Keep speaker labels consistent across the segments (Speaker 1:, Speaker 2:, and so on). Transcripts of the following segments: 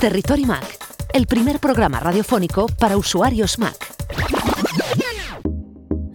Speaker 1: Territory Mac, el primer programa radiofónico para usuarios Mac.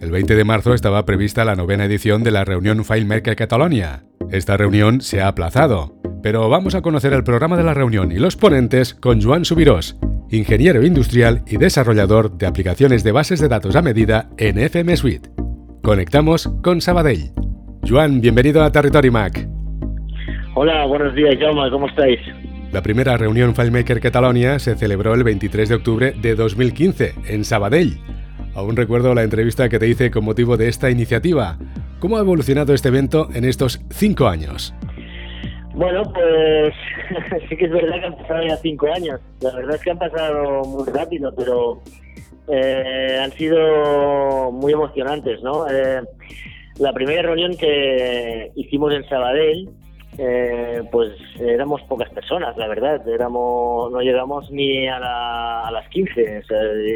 Speaker 2: El 20 de marzo estaba prevista la novena edición de la reunión FileMaker Catalonia. Esta reunión se ha aplazado, pero vamos a conocer el programa de la reunión y los ponentes con Joan Subirós, ingeniero industrial y desarrollador de aplicaciones de bases de datos a medida en FM Suite. Conectamos con Sabadell. Joan, bienvenido a Territory Mac.
Speaker 3: Hola, buenos días, Jaume, ¿cómo estáis?
Speaker 2: La primera reunión FileMaker Catalonia se celebró el 23 de octubre de 2015 en Sabadell. Aún recuerdo la entrevista que te hice con motivo de esta iniciativa. ¿Cómo ha evolucionado este evento en estos cinco años?
Speaker 3: Bueno, pues sí que es verdad que han pasado ya cinco años. La verdad es que han pasado muy rápido, pero eh, han sido muy emocionantes, ¿no? Eh, la primera reunión que hicimos en Sabadell eh, pues éramos pocas personas, la verdad. Éramos, no llegamos ni a, las 15,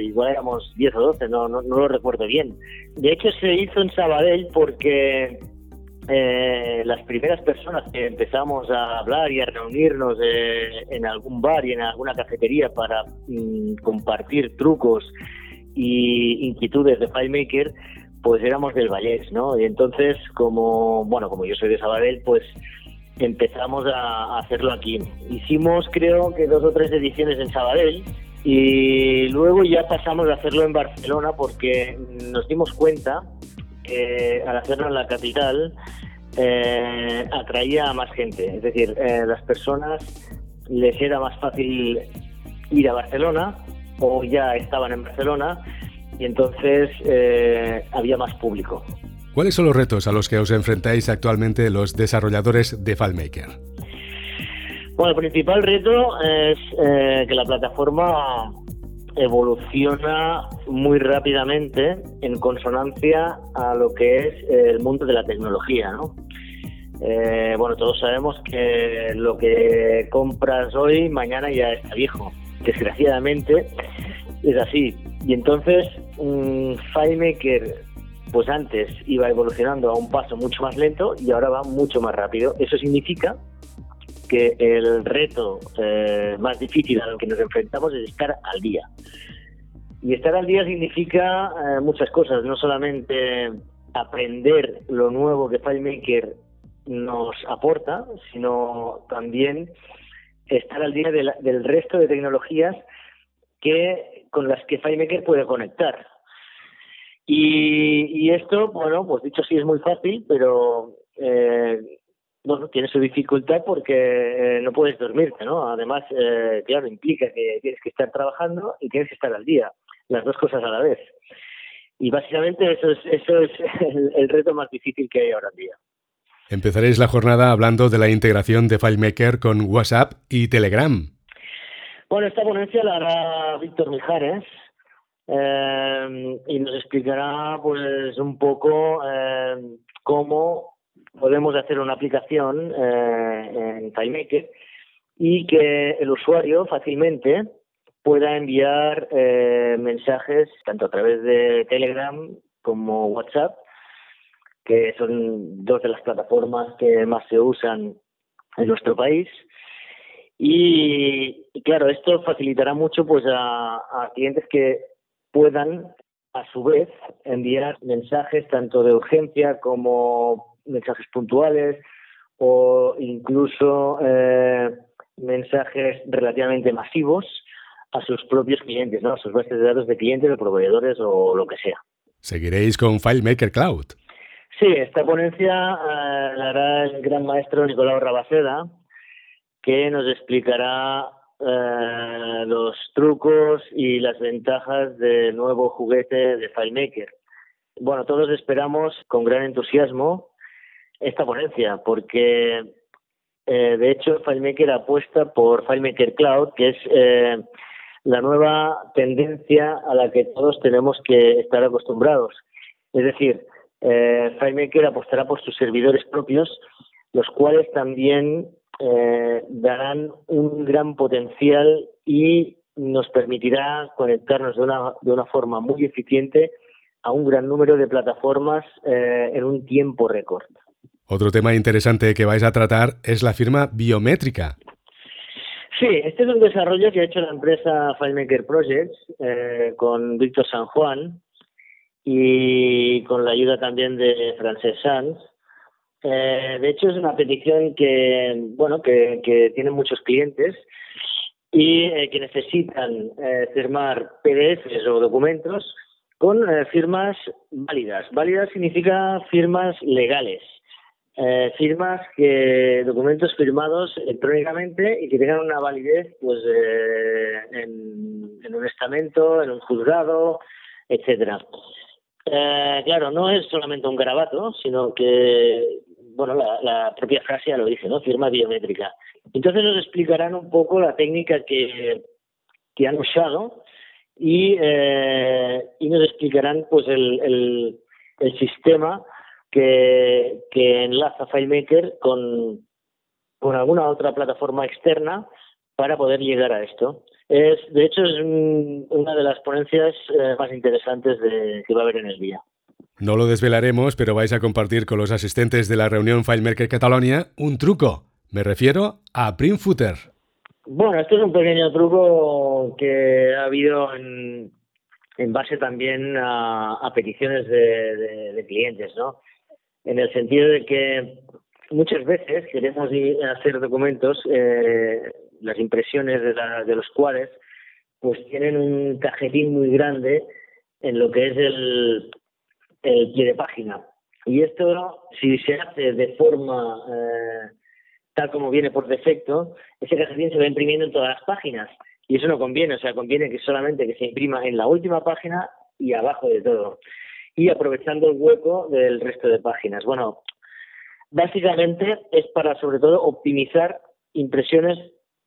Speaker 3: igual éramos 10 o 12, no, no, lo recuerdo bien. De hecho, se hizo en Sabadell porque eh, las primeras personas que empezamos a hablar y a reunirnos eh, en algún bar y en alguna cafetería para mm, compartir trucos y inquietudes de FileMaker, pues éramos del Vallés, ¿no? Y entonces, como, bueno, como yo soy de Sabadell, pues empezamos a hacerlo aquí. Hicimos creo que dos o tres ediciones en Sabadell y luego ya pasamos a hacerlo en Barcelona porque nos dimos cuenta que al hacerlo en la capital eh, atraía a más gente. Es decir, eh, las personas les era más fácil ir a Barcelona o ya estaban en Barcelona y entonces eh, había más público.
Speaker 2: ¿Cuáles son los retos a los que os enfrentáis actualmente los desarrolladores de FileMaker?
Speaker 3: Bueno, el principal reto es eh, que la plataforma evoluciona muy rápidamente en consonancia a lo que es el mundo de la tecnología, ¿no? Eh, bueno, todos sabemos que lo que compras hoy, mañana ya está viejo. Desgraciadamente es así. Y entonces, un FileMaker pues antes iba evolucionando a un paso mucho más lento y ahora va mucho más rápido. Eso significa que el reto eh, más difícil al que nos enfrentamos es estar al día. Y estar al día significa eh, muchas cosas, no solamente aprender lo nuevo que FileMaker nos aporta, sino también estar al día del resto de tecnologías que con las que FileMaker puede conectar. Y, esto, bueno, pues dicho sí es muy fácil, pero eh, bueno, tiene su dificultad porque eh, no puedes dormirte, ¿no? Además, eh, claro, implica que tienes que estar trabajando y tienes que estar al día, las dos cosas a la vez. Y básicamente eso es, eso es el, reto más difícil que hay ahora en día.
Speaker 2: Empezaréis la jornada hablando de la integración de FileMaker con WhatsApp y Telegram.
Speaker 3: Bueno, esta ponencia la hará Víctor Mijares, eh, y nos explicará pues un poco eh, cómo podemos hacer una aplicación eh, en FileMaker y que el usuario fácilmente pueda enviar mensajes tanto a través de Telegram como WhatsApp, que son dos de las plataformas que más se usan en nuestro país. Y, claro, esto facilitará mucho pues a clientes que puedan a su vez enviar mensajes tanto de urgencia como mensajes puntuales o incluso eh, mensajes relativamente masivos a sus propios clientes, ¿no? a sus bases de datos de clientes, de proveedores o lo que sea.
Speaker 2: ¿Seguiréis con FileMaker Cloud?
Speaker 3: Sí, esta ponencia eh, la hará el gran maestro Nicolau Rabaceda, que nos explicará eh, los trucos y las ventajas del nuevo juguete de FileMaker. Bueno, todos esperamos con gran entusiasmo esta ponencia, porque eh, de hecho FileMaker apuesta por FileMaker Cloud, que es eh, la nueva tendencia a la que todos tenemos que estar acostumbrados. Es decir, FileMaker apostará por sus servidores propios, los cuales también eh, darán un gran potencial y nos permitirá conectarnos de una, de una forma muy eficiente a un gran número de plataformas eh, en un tiempo récord.
Speaker 2: Otro tema interesante que vais a tratar es la firma biométrica.
Speaker 3: Sí, este es un desarrollo que ha hecho la empresa FileMaker Projects eh, con Víctor San Juan y con la ayuda también de Francesc Sanz. Eh, de hecho, es una petición que, bueno, que, que tienen muchos clientes y eh, que necesitan eh, firmar PDFs o documentos con eh, firmas válidas. Válidas significa firmas legales. Firmas que documentos firmados electrónicamente y que tengan una validez pues en, en, un estamento, en un juzgado, etcétera. Claro, no es solamente un garabato, sino que bueno, la, la, propia frase ya lo dice, ¿no? Firma biométrica. Entonces nos explicarán un poco la técnica que, que han usado y, eh, y nos explicarán pues el, el, el sistema que, que enlaza FileMaker con, con alguna otra plataforma externa para poder llegar a esto. Es, de hecho, es un, una de las ponencias eh, más interesantes de, que va a haber en el día.
Speaker 2: No lo desvelaremos, pero vais a compartir con los asistentes de la reunión FileMaker Catalonia un truco. Me refiero a Print Footer.
Speaker 3: Bueno, esto es un pequeño truco que ha habido en, base también a, peticiones de, clientes, ¿no? En el sentido de que muchas veces queremos hacer documentos, eh, las impresiones de, de los cuales pues tienen un cajetín muy grande en lo que es el, el pie de página. Y esto, si se hace de forma eh, tal como viene por defecto, ese cajetín se va imprimiendo en todas las páginas. Y eso no conviene, o sea, conviene que solamente que se imprima en la última página y abajo de todo. Y aprovechando el hueco del resto de páginas. Bueno, básicamente es para, sobre todo, optimizar impresiones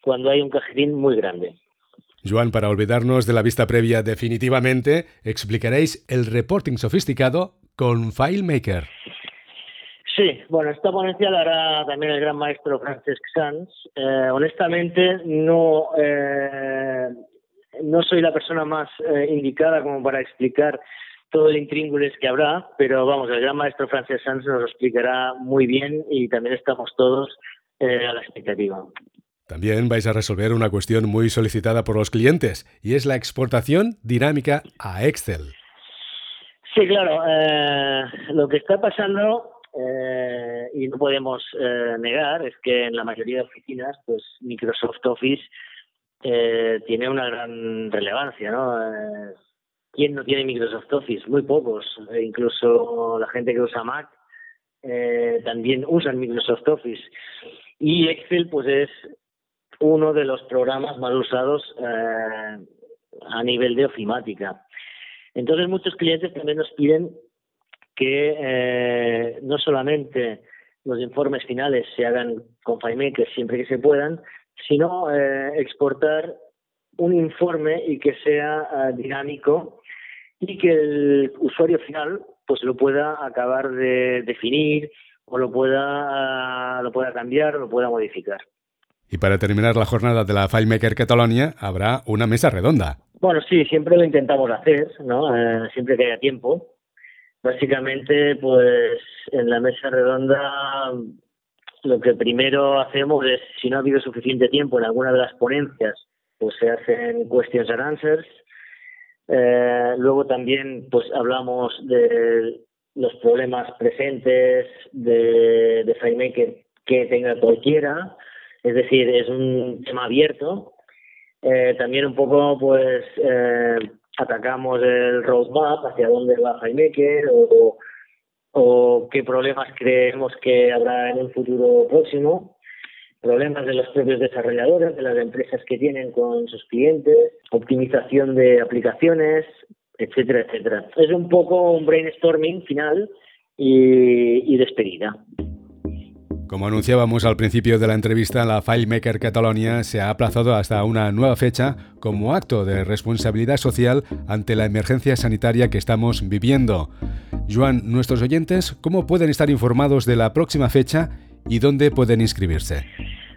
Speaker 3: cuando hay un cajetín muy grande.
Speaker 2: Joan, para olvidarnos de la vista previa definitivamente, explicaréis el reporting sofisticado con FileMaker.
Speaker 3: Sí, bueno, esta ponencia la hará también el gran maestro Francesc Sanz. Eh, honestamente, no, eh, no soy la persona más eh, indicada como para explicar todo el intríngulis que habrá, pero vamos, el gran maestro Francesc Sanz nos lo explicará muy bien y también estamos todos a la expectativa.
Speaker 2: También vais a resolver una cuestión muy solicitada por los clientes y es la exportación dinámica a Excel.
Speaker 3: Sí, claro. Eh, lo que está pasando eh, y no podemos eh, negar es que en la mayoría de oficinas, pues Microsoft Office eh, tiene una gran relevancia, ¿no? ¿Quién no tiene Microsoft Office? Muy pocos. E incluso la gente que usa Mac también usa Microsoft Office. Y Excel, pues es uno de los programas más usados eh, a nivel de ofimática. Entonces muchos clientes también nos piden que eh, no solamente los informes finales se hagan con FileMaker siempre que se puedan, sino eh, exportar un informe y que sea dinámico y que el usuario final pues lo pueda acabar de definir o lo pueda uh, lo pueda cambiar o lo pueda modificar.
Speaker 2: Y para terminar la jornada de la FileMaker Catalonia habrá una mesa redonda.
Speaker 3: Bueno, sí, siempre lo intentamos hacer, ¿no? Eh, siempre que haya tiempo. Básicamente, pues en la mesa redonda lo que primero hacemos es, si no ha habido suficiente tiempo en alguna de las ponencias, pues se hacen questions and answers. Eh, luego también, pues hablamos de los problemas presentes de, de FileMaker que tenga cualquiera. Es decir, es un tema abierto. Eh, también un poco, pues, eh, atacamos el roadmap, hacia dónde va FileMaker o, qué problemas creemos que habrá en un futuro próximo problemas de los propios desarrolladores, de las empresas que tienen con sus clientes, optimización de aplicaciones, etcétera, etcétera. Es un poco un brainstorming final y despedida.
Speaker 2: Como anunciábamos al principio de la entrevista, la FileMaker Catalonia se ha aplazado hasta una nueva fecha como acto de responsabilidad social ante la emergencia sanitaria que estamos viviendo. Joan, nuestros oyentes, ¿cómo pueden estar informados de la próxima fecha y dónde pueden inscribirse?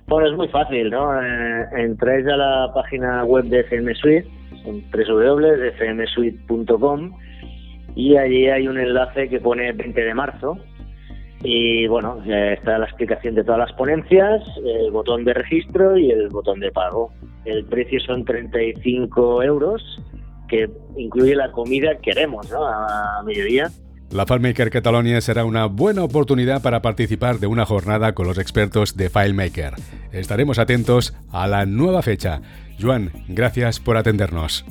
Speaker 3: Bueno, es muy fácil, ¿no? Eh, entráis a la página web de FM Suite, www.fmsuite.com y allí hay un enlace que pone 20 de marzo Y bueno, está la explicación de todas las ponencias, el botón de registro y el botón de pago. El precio son 35 euros, que incluye la comida que queremos, ¿no? A mediodía.
Speaker 2: La FileMaker Catalonia será una buena oportunidad para participar de una jornada con los expertos de FileMaker. Estaremos atentos a la nueva fecha. Joan, gracias por atendernos.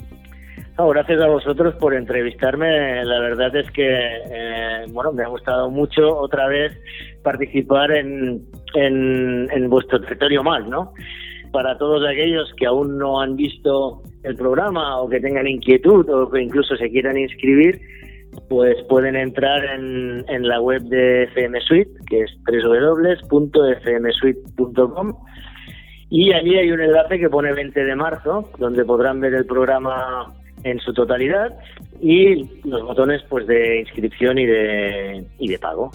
Speaker 3: Gracias a vosotros por entrevistarme. La verdad es que eh, bueno, me ha gustado mucho otra vez participar en, en, vuestro territorio más, ¿no? Para todos aquellos que aún no han visto el programa o que tengan inquietud o que incluso se quieran inscribir, pues pueden entrar en, en la web de FM Suite, que es www.fmsuite.com y allí hay un enlace que pone 20 de marzo, donde podrán ver el programa en su totalidad y los botones pues de inscripción y de, y de pago.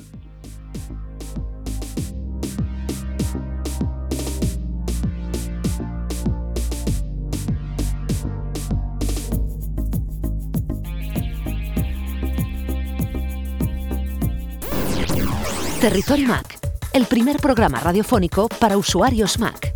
Speaker 1: Territorio Mac, el primer programa radiofónico para usuarios Mac.